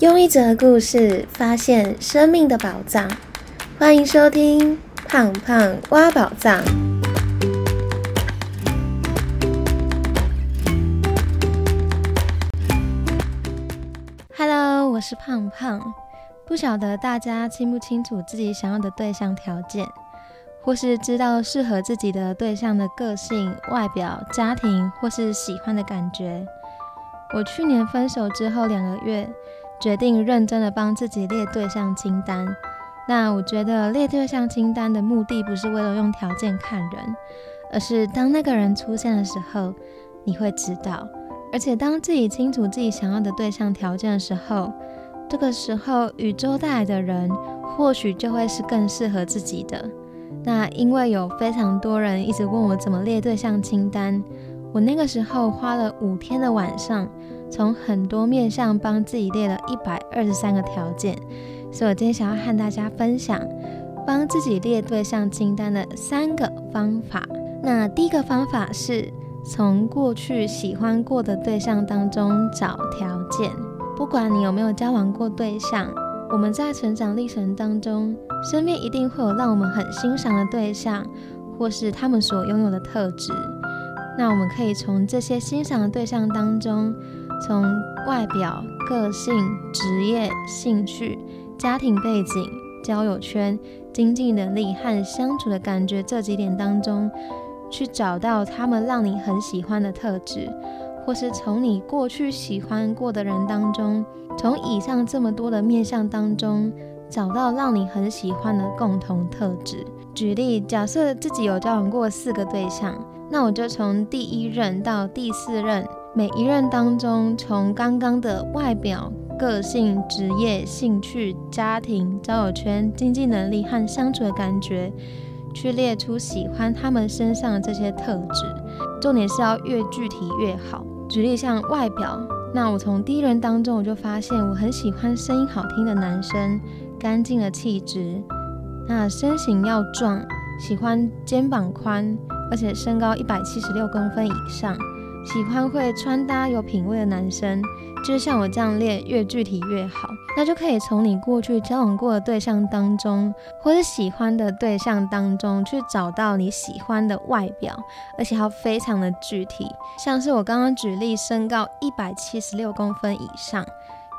用一则故事发现生命的宝藏，欢迎收听《胖胖挖宝藏》。Hello，我是胖胖。不晓得大家清不清楚自己想要的对象条件，或是知道适合自己的对象的个性、外表、家庭，或是喜欢的感觉。我去年分手之后两个月。决定认真的帮自己列对象清单。那我觉得列对象清单的目的不是为了用条件看人，而是当那个人出现的时候，你会知道。而且当自己清楚自己想要的对象条件的时候，这个时候宇宙带来的人或许就会是更适合自己的。那因为有非常多人一直问我怎么列对象清单，我那个时候花了五天的晚上。从很多面向帮自己列了一百二十三个条件，所以我今天想要和大家分享帮自己列对象清单的三个方法。那第一个方法是从过去喜欢过的对象当中找条件。不管你有没有交往过对象，我们在成长历程当中，身边一定会有让我们很欣赏的对象，或是他们所拥有的特质。那我们可以从这些欣赏的对象当中。从外表、个性、职业、兴趣、家庭背景、交友圈、经济能力和相处的感觉这几点当中，去找到他们让你很喜欢的特质，或是从你过去喜欢过的人当中，从以上这么多的面相当中，找到让你很喜欢的共同特质。举例，假设自己有交往过四个对象，那我就从第一任到第四任。每一任当中，从刚刚的外表、个性、职业、兴趣、家庭、交友圈、经济能力和相处的感觉，去列出喜欢他们身上的这些特质。重点是要越具体越好。举例像外表，那我从第一任当中我就发现，我很喜欢声音好听的男生，干净的气质。那身形要壮，喜欢肩膀宽，而且身高一百七十六公分以上。喜欢会穿搭有品味的男生，就像我这样列，越具体越好。那就可以从你过去交往过的对象当中，或是喜欢的对象当中，去找到你喜欢的外表，而且要非常的具体。像是我刚刚举例，身高一百七十六公分以上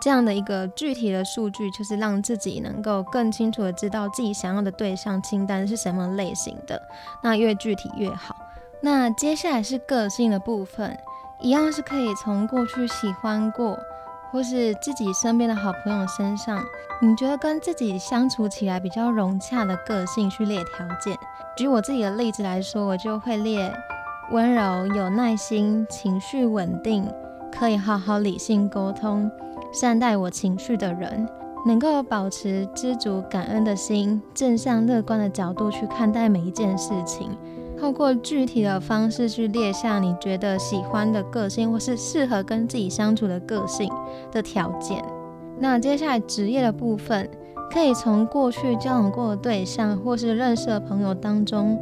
这样的一个具体的数据，就是让自己能够更清楚的知道自己想要的对象清单是什么类型的。那越具体越好。那接下来是个性的部分，一样是可以从过去喜欢过，或是自己身边的好朋友身上，你觉得跟自己相处起来比较融洽的个性去列条件。举我自己的例子来说，我就会列温柔、有耐心、情绪稳定，可以好好理性沟通，善待我情绪的人，能够保持知足感恩的心，正向乐观的角度去看待每一件事情。透过具体的方式去列下你觉得喜欢的个性，或是适合跟自己相处的个性的条件。那接下来职业的部分，可以从过去交往过的对象，或是认识的朋友当中，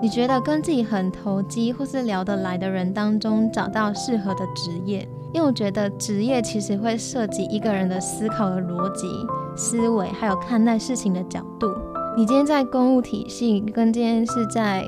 你觉得跟自己很投机或是聊得来的人当中，找到适合的职业。因为我觉得职业其实会涉及一个人的思考的逻辑、思维，还有看待事情的角度。你今天在公务体系，跟今天是在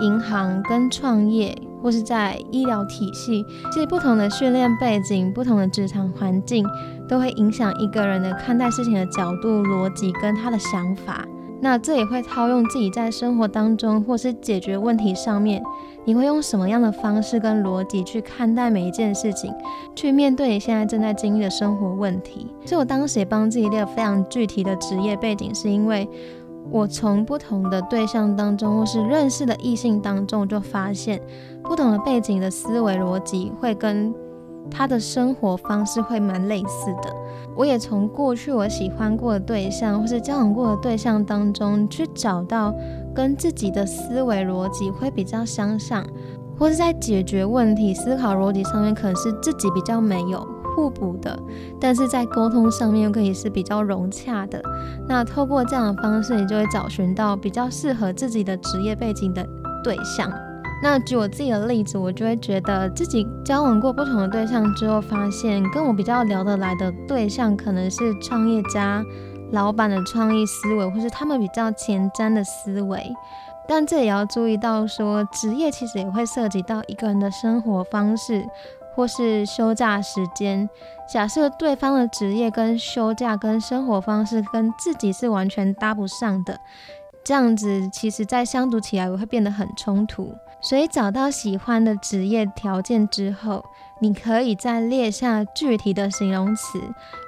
银行跟创业，或是在医疗体系，其实不同的训练背景、不同的职场环境，都会影响一个人的看待事情的角度、逻辑跟他的想法。那这也会套用自己在生活当中，或是解决问题上面，你会用什么样的方式跟逻辑去看待每一件事情，去面对你现在正在经历的生活问题。所以我当时也帮自己列了非常具体的职业背景，是因为。我从不同的对象当中，或是认识的异性当中，就发现不同的背景的思维逻辑会跟他的生活方式会蛮类似的。我也从过去我喜欢过的对象，或是交往过的对象当中，去找到跟自己的思维逻辑会比较相像，或是在解决问题、思考逻辑上面，可能是自己比较没有。互补的，但是在沟通上面又可以是比较融洽的。那透过这样的方式，你就会找寻到比较适合自己的职业背景的对象。那举我自己的例子，我就会觉得自己交往过不同的对象之后，发现跟我比较聊得来的对象，可能是创业家、老板的创意思维，或是他们比较前瞻的思维。但这也要注意到，说职业其实也会涉及到一个人的生活方式，或是休假时间。假设对方的职业跟休假跟生活方式跟自己是完全搭不上的，这样子其实在相处起来会变得很冲突。所以找到喜欢的职业条件之后，你可以再列下具体的形容词，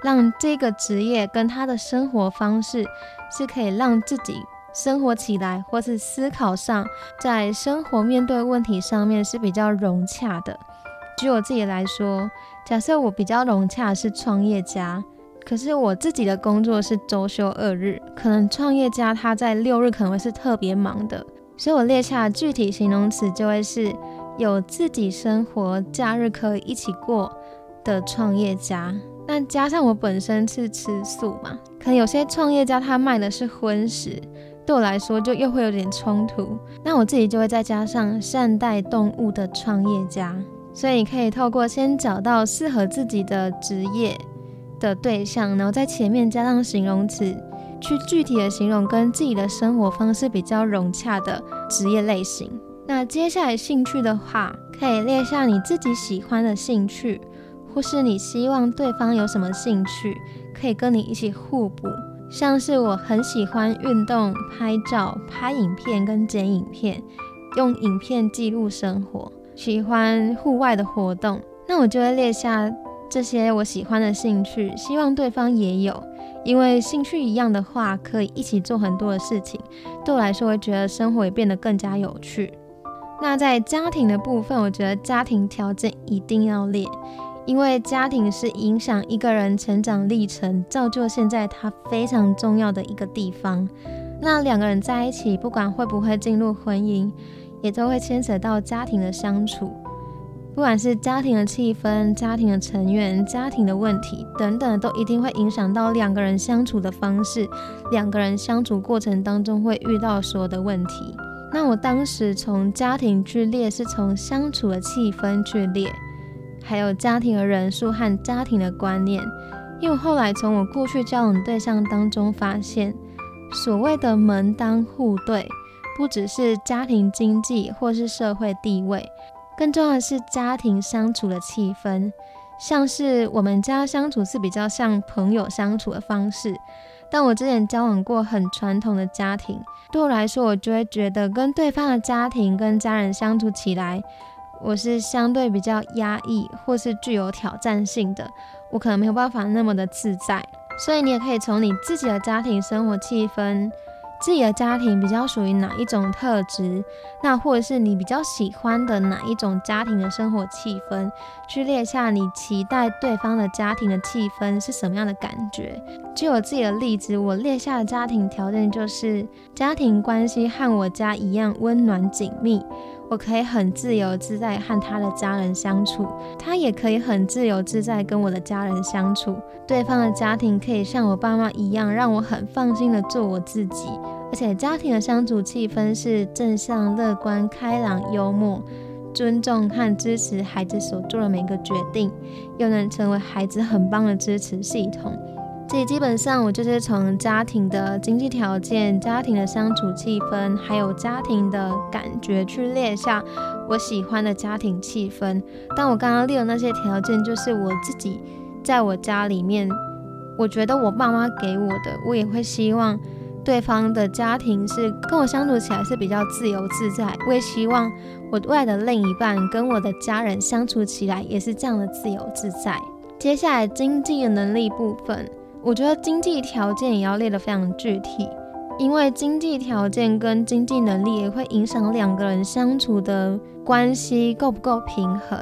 让这个职业跟他的生活方式是可以让自己。生活起来，或是思考上，在生活面对问题上面是比较融洽的。举我自己来说，假设我比较融洽是创业家，可是我自己的工作是周休二日，可能创业家他在六日可能会是特别忙的，所以我列下具体形容词就会是有自己生活，假日可以一起过的创业家。那加上我本身是吃素嘛，可能有些创业家他卖的是荤食。对我来说，就又会有点冲突。那我自己就会再加上善待动物的创业家，所以你可以透过先找到适合自己的职业的对象，然后在前面加上形容词，去具体的形容跟自己的生活方式比较融洽的职业类型。那接下来兴趣的话，可以列下你自己喜欢的兴趣，或是你希望对方有什么兴趣，可以跟你一起互补。像是我很喜欢运动、拍照、拍影片跟剪影片，用影片记录生活，喜欢户外的活动，那我就会列下这些我喜欢的兴趣，希望对方也有，因为兴趣一样的话，可以一起做很多的事情，对我来说会觉得生活也变得更加有趣。那在家庭的部分，我觉得家庭条件一定要列。因为家庭是影响一个人成长历程、造就现在他非常重要的一个地方。那两个人在一起，不管会不会进入婚姻，也都会牵扯到家庭的相处。不管是家庭的气氛、家庭的成员、家庭的问题等等，都一定会影响到两个人相处的方式。两个人相处过程当中会遇到所有的问题。那我当时从家庭去列，是从相处的气氛去列。还有家庭的人数和家庭的观念，因为后来从我过去交往对象当中发现，所谓的门当户对，不只是家庭经济或是社会地位，更重要的是家庭相处的气氛。像是我们家相处是比较像朋友相处的方式，但我之前交往过很传统的家庭，对我来说，我就会觉得跟对方的家庭跟家人相处起来。我是相对比较压抑，或是具有挑战性的，我可能没有办法那么的自在。所以你也可以从你自己的家庭生活气氛，自己的家庭比较属于哪一种特质，那或者是你比较喜欢的哪一种家庭的生活气氛，去列下你期待对方的家庭的气氛是什么样的感觉。举我自己的例子，我列下的家庭条件就是家庭关系和我家一样温暖紧密。我可以很自由自在和他的家人相处，他也可以很自由自在跟我的家人相处。对方的家庭可以像我爸妈一样，让我很放心的做我自己。而且家庭的相处气氛是正向、乐观、开朗、幽默，尊重和支持孩子所做的每个决定，又能成为孩子很棒的支持系统。这基本上，我就是从家庭的经济条件、家庭的相处气氛，还有家庭的感觉去列下我喜欢的家庭气氛。但我刚刚列的那些条件，就是我自己在我家里面，我觉得我爸妈给我的，我也会希望对方的家庭是跟我相处起来是比较自由自在。我也希望我未来的另一半跟我的家人相处起来也是这样的自由自在。接下来经济的能力部分。我觉得经济条件也要列得非常具体，因为经济条件跟经济能力也会影响两个人相处的关系够不够平衡，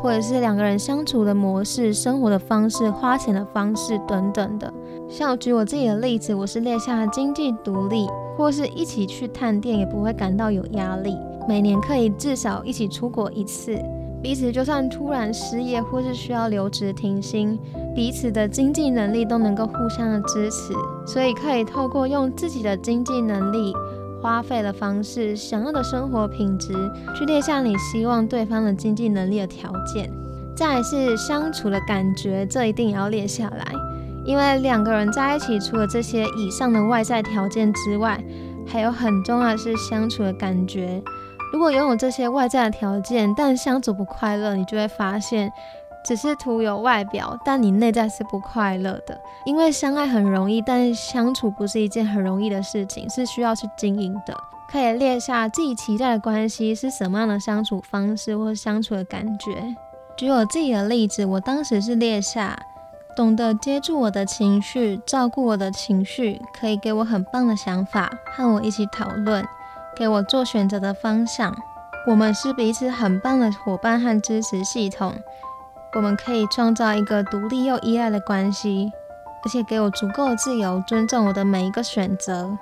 或者是两个人相处的模式、生活的方式、花钱的方式等等的。像我举我自己的例子，我是列下经济独立，或是一起去探店也不会感到有压力，每年可以至少一起出国一次。彼此就算突然失业或是需要留职停薪，彼此的经济能力都能够互相的支持，所以可以透过用自己的经济能力花费的方式、想要的生活品质，去列下你希望对方的经济能力的条件。再是相处的感觉，这一定也要列下来，因为两个人在一起，除了这些以上的外在条件之外，还有很重要的是相处的感觉。如果拥有这些外在的条件，但相处不快乐，你就会发现。只是徒有外表，但你内在是不快乐的。因为相爱很容易，但相处不是一件很容易的事情，是需要去经营的。可以列下自己期待的关系是什么样的相处方式或相处的感觉。举我自己的例子，我当时是列下懂得接住我的情绪，照顾我的情绪，可以给我很棒的想法，和我一起讨论，给我做选择的方向。我们是彼此很棒的伙伴和支持系统。我们可以创造一个独立又依赖的关系，而且给我足够的自由，尊重我的每一个选择。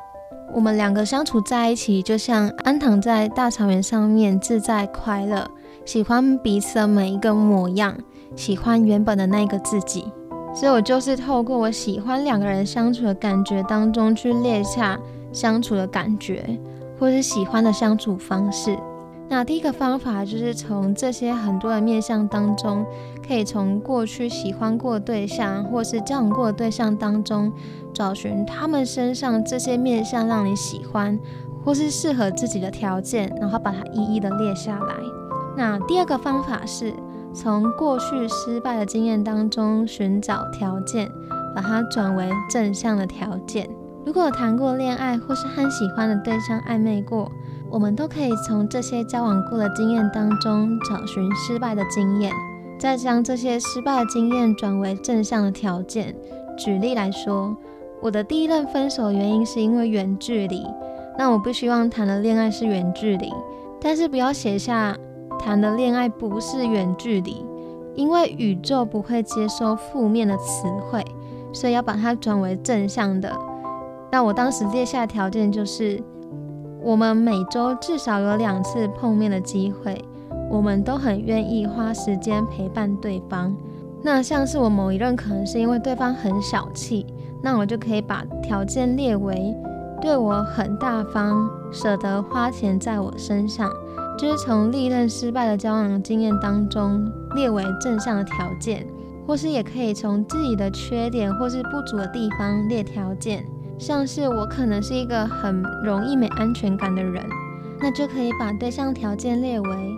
我们两个相处在一起，就像安躺在大草原上面，自在快乐，喜欢彼此的每一个模样，喜欢原本的那个自己。所以，我就是透过我喜欢两个人相处的感觉当中，去列下相处的感觉，或是喜欢的相处方式。那第一个方法就是从这些很多的面相当中，可以从过去喜欢过的对象或是交往过的对象当中，找寻他们身上这些面相让你喜欢或是适合自己的条件，然后把它一一的列下来。那第二个方法是从过去失败的经验当中寻找条件，把它转为正向的条件。如果谈过恋爱或是和喜欢的对象暧昧过。我们都可以从这些交往过的经验当中找寻失败的经验，再将这些失败的经验转为正向的条件。举例来说，我的第一任分手原因是因为远距离，那我不希望谈的恋爱是远距离，但是不要写下谈的恋爱不是远距离，因为宇宙不会接收负面的词汇，所以要把它转为正向的。那我当时列下的条件就是。我们每周至少有两次碰面的机会，我们都很愿意花时间陪伴对方。那像是我某一任可能是因为对方很小气，那我就可以把条件列为对我很大方，舍得花钱在我身上，就是从历任失败的交往经验当中列为正向的条件，或是也可以从自己的缺点或是不足的地方列条件。像是我可能是一个很容易没安全感的人，那就可以把对象条件列为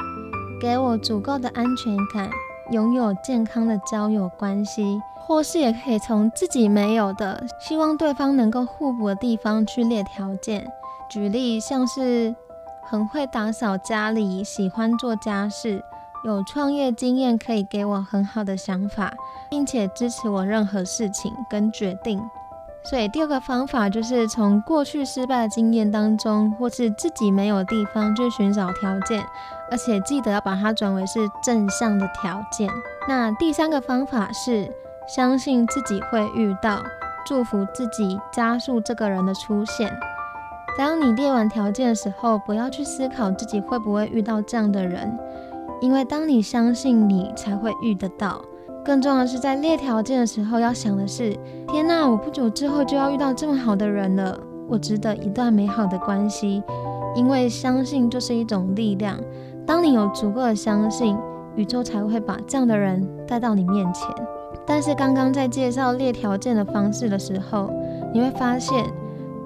给我足够的安全感，拥有健康的交友关系，或是也可以从自己没有的，希望对方能够互补的地方去列条件。举例像是很会打扫家里，喜欢做家事，有创业经验，可以给我很好的想法，并且支持我任何事情跟决定。所以第二个方法就是从过去失败的经验当中，或是自己没有地方去寻找条件，而且记得要把它转为是正向的条件。那第三个方法是相信自己会遇到，祝福自己加速这个人的出现。当你列完条件的时候，不要去思考自己会不会遇到这样的人，因为当你相信你才会遇得到。更重要的是，在列条件的时候，要想的是：天呐，我不久之后就要遇到这么好的人了，我值得一段美好的关系。因为相信就是一种力量，当你有足够的相信，宇宙才会把这样的人带到你面前。但是刚刚在介绍列条件的方式的时候，你会发现，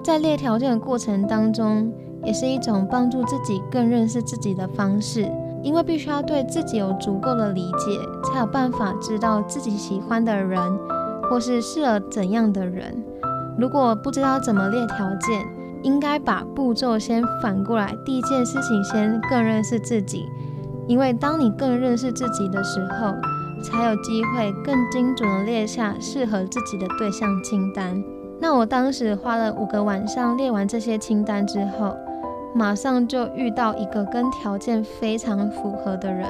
在列条件的过程当中，也是一种帮助自己更认识自己的方式。因为必须要对自己有足够的理解，才有办法知道自己喜欢的人，或是适合怎样的人。如果不知道怎么列条件，应该把步骤先反过来。第一件事情，先更认识自己。因为当你更认识自己的时候，才有机会更精准的列下适合自己的对象清单。那我当时花了五个晚上列完这些清单之后。马上就遇到一个跟条件非常符合的人，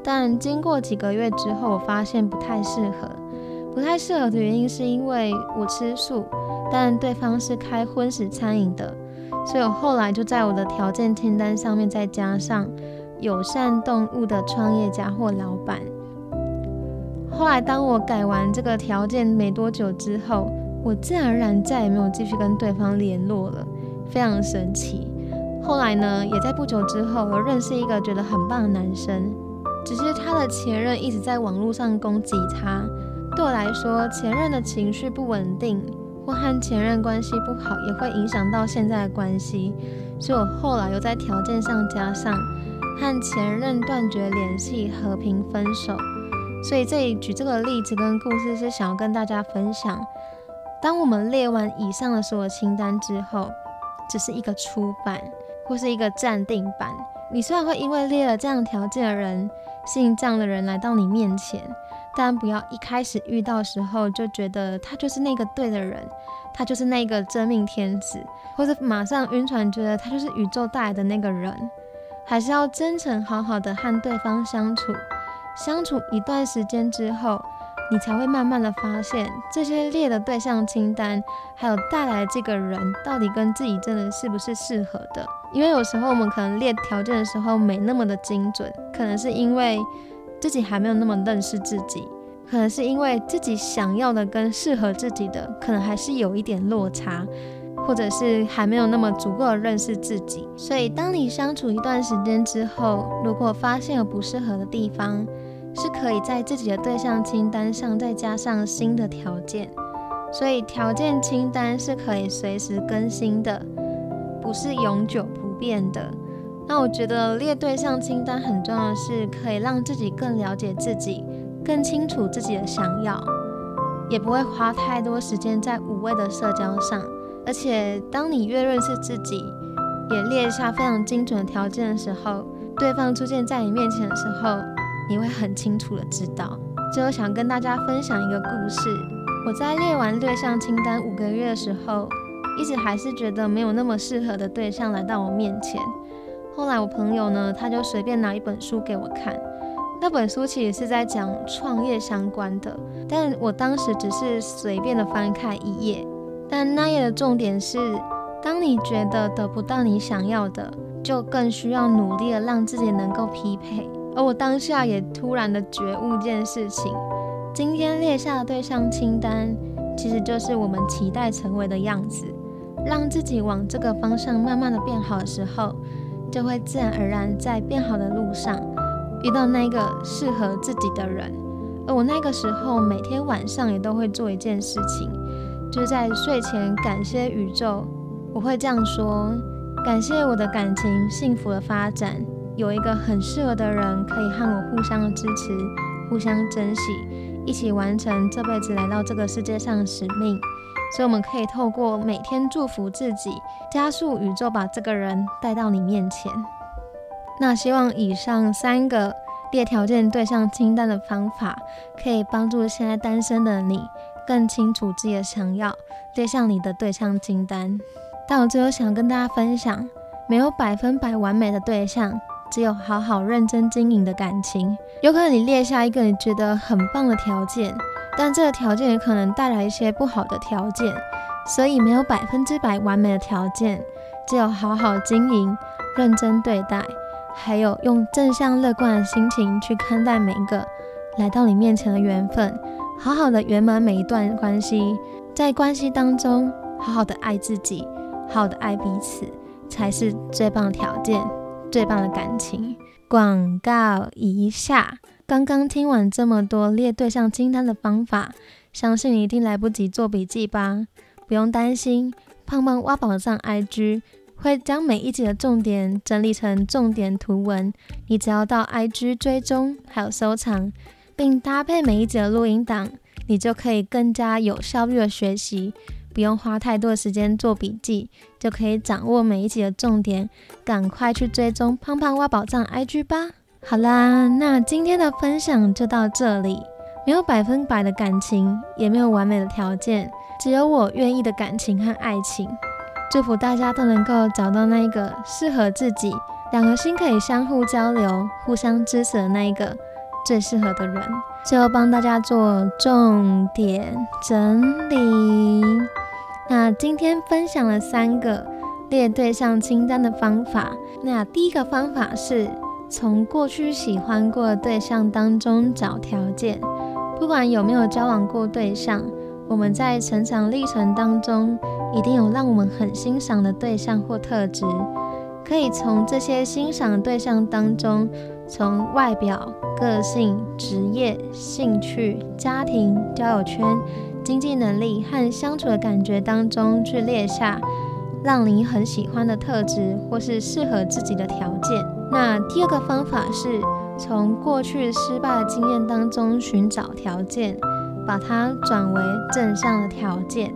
但经过几个月之后，我发现不太适合。不太适合的原因是因为我吃素，但对方是开荤食餐饮的，所以我后来就在我的条件清单上面再加上友善动物的创业家或老板。后来当我改完这个条件没多久之后，我自然而然再也没有继续跟对方联络了，非常神奇。后来呢，也在不久之后，我认识一个觉得很棒的男生，只是他的前任一直在网络上攻击他。对我来说，前任的情绪不稳定，或和前任关系不好，也会影响到现在的关系。所以我后来又在条件上加上和前任断绝联系、和平分手。所以这里举这个例子跟故事，是想要跟大家分享：当我们列完以上的所有清单之后，只是一个初版。或是一个暂定版，你虽然会因为列了这样条件的人，吸引这样的人来到你面前，但不要一开始遇到时候就觉得他就是那个对的人，他就是那个真命天子，或者马上晕船觉得他就是宇宙带来的那个人，还是要真诚好好的和对方相处，相处一段时间之后。你才会慢慢的发现，这些列的对象清单，还有带来这个人，到底跟自己真的是不是适合的？因为有时候我们可能列条件的时候没那么的精准，可能是因为自己还没有那么认识自己，可能是因为自己想要的跟适合自己的，可能还是有一点落差，或者是还没有那么足够的认识自己。所以，当你相处一段时间之后，如果发现有不适合的地方，是可以在自己的对象清单上再加上新的条件，所以条件清单是可以随时更新的，不是永久不变的。那我觉得列对象清单很重要的是，可以让自己更了解自己，更清楚自己的想要，也不会花太多时间在无谓的社交上。而且，当你越认识自己，也列下非常精准的条件的时候，对方出现在你面前的时候。你会很清楚的知道。最后想跟大家分享一个故事。我在列完对象清单五个月的时候，一直还是觉得没有那么适合的对象来到我面前。后来我朋友呢，他就随便拿一本书给我看。那本书其实是在讲创业相关的，但我当时只是随便的翻开一页。但那页的重点是，当你觉得得不到你想要的，就更需要努力的让自己能够匹配。而我当下也突然的觉悟一件事情：今天列下的对象清单，其实就是我们期待成为的样子。让自己往这个方向慢慢的变好的时候，就会自然而然在变好的路上遇到那个适合自己的人。而我那个时候每天晚上也都会做一件事情，就是在睡前感谢宇宙。我会这样说：感谢我的感情幸福的发展。有一个很适合的人，可以和我互相支持、互相珍惜，一起完成这辈子来到这个世界上的使命。所以，我们可以透过每天祝福自己，加速宇宙把这个人带到你面前。那希望以上三个列条件对象清单的方法，可以帮助现在单身的你更清楚自己的想要，列上你的对象清单。但我最后想跟大家分享，没有百分百完美的对象。只有好好认真经营的感情，有可能你列下一个你觉得很棒的条件，但这个条件也可能带来一些不好的条件，所以没有百分之百完美的条件，只有好好经营、认真对待，还有用正向乐观的心情去看待每一个来到你面前的缘分，好好的圆满每一段关系，在关系当中好好的爱自己，好好的爱彼此，才是最棒的条件。最棒的感情广告一下，刚刚听完这么多列对象清单的方法，相信你一定来不及做笔记吧？不用担心，胖胖挖宝藏 IG 会将每一集的重点整理成重点图文，你只要到 IG 追踪还有收藏，并搭配每一集的录音档，你就可以更加有效率的学习。不用花太多的时间做笔记，就可以掌握每一集的重点。赶快去追踪胖胖挖宝藏 IG 吧！好啦，那今天的分享就到这里。没有百分百的感情，也没有完美的条件，只有我愿意的感情和爱情。祝福大家都能够找到那一个适合自己，两颗心可以相互交流、互相支持的那一个最适合的人。最后帮大家做重点整理。那今天分享了三个列对象清单的方法。那第一个方法是从过去喜欢过的对象当中找条件，不管有没有交往过对象，我们在成长历程当中一定有让我们很欣赏的对象或特质，可以从这些欣赏对象当中，从外表、个性、职业、兴趣、家庭、交友圈、经济能力和相处的感觉当中去列下让你很喜欢的特质，或是适合自己的条件。那第二个方法是从过去失败的经验当中寻找条件，把它转为正向的条件。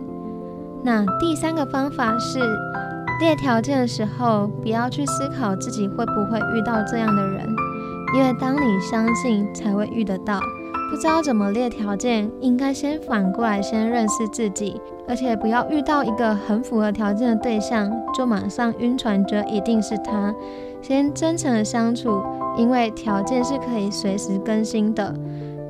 那第三个方法是列条件的时候，不要去思考自己会不会遇到这样的人，因为当你相信，才会遇得到。不知道怎么列条件，应该先反过来先认识自己，而且不要遇到一个很符合条件的对象，就马上晕船，觉得一定是他。先真诚的相处，因为条件是可以随时更新的。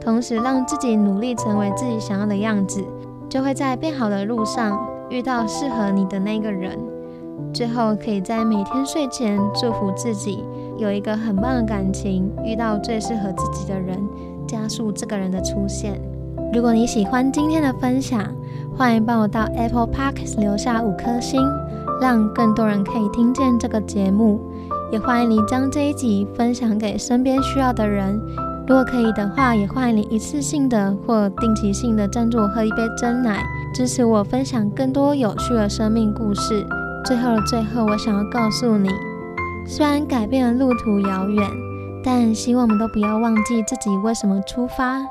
同时让自己努力成为自己想要的样子，就会在变好的路上。遇到适合你的那个人，最后可以在每天睡前祝福自己有一个很棒的感情，遇到最适合自己的人，加速这个人的出现。如果你喜欢今天的分享，欢迎帮我到 Apple Park 留下五颗星，让更多人可以听见这个节目。也欢迎你将这一集分享给身边需要的人。如果可以的话，也欢迎你一次性的或定期性的赞助我喝一杯真奶。支持我分享更多有趣的生命故事。最后的最后，我想要告诉你，虽然改变的路途遥远，但希望我们都不要忘记自己为什么出发。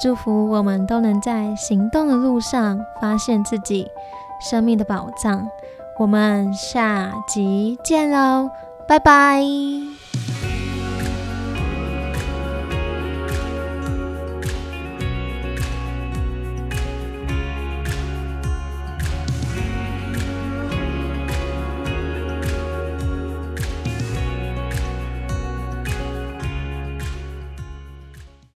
祝福我们都能在行动的路上发现自己生命的宝藏。我们下集见喽，拜拜。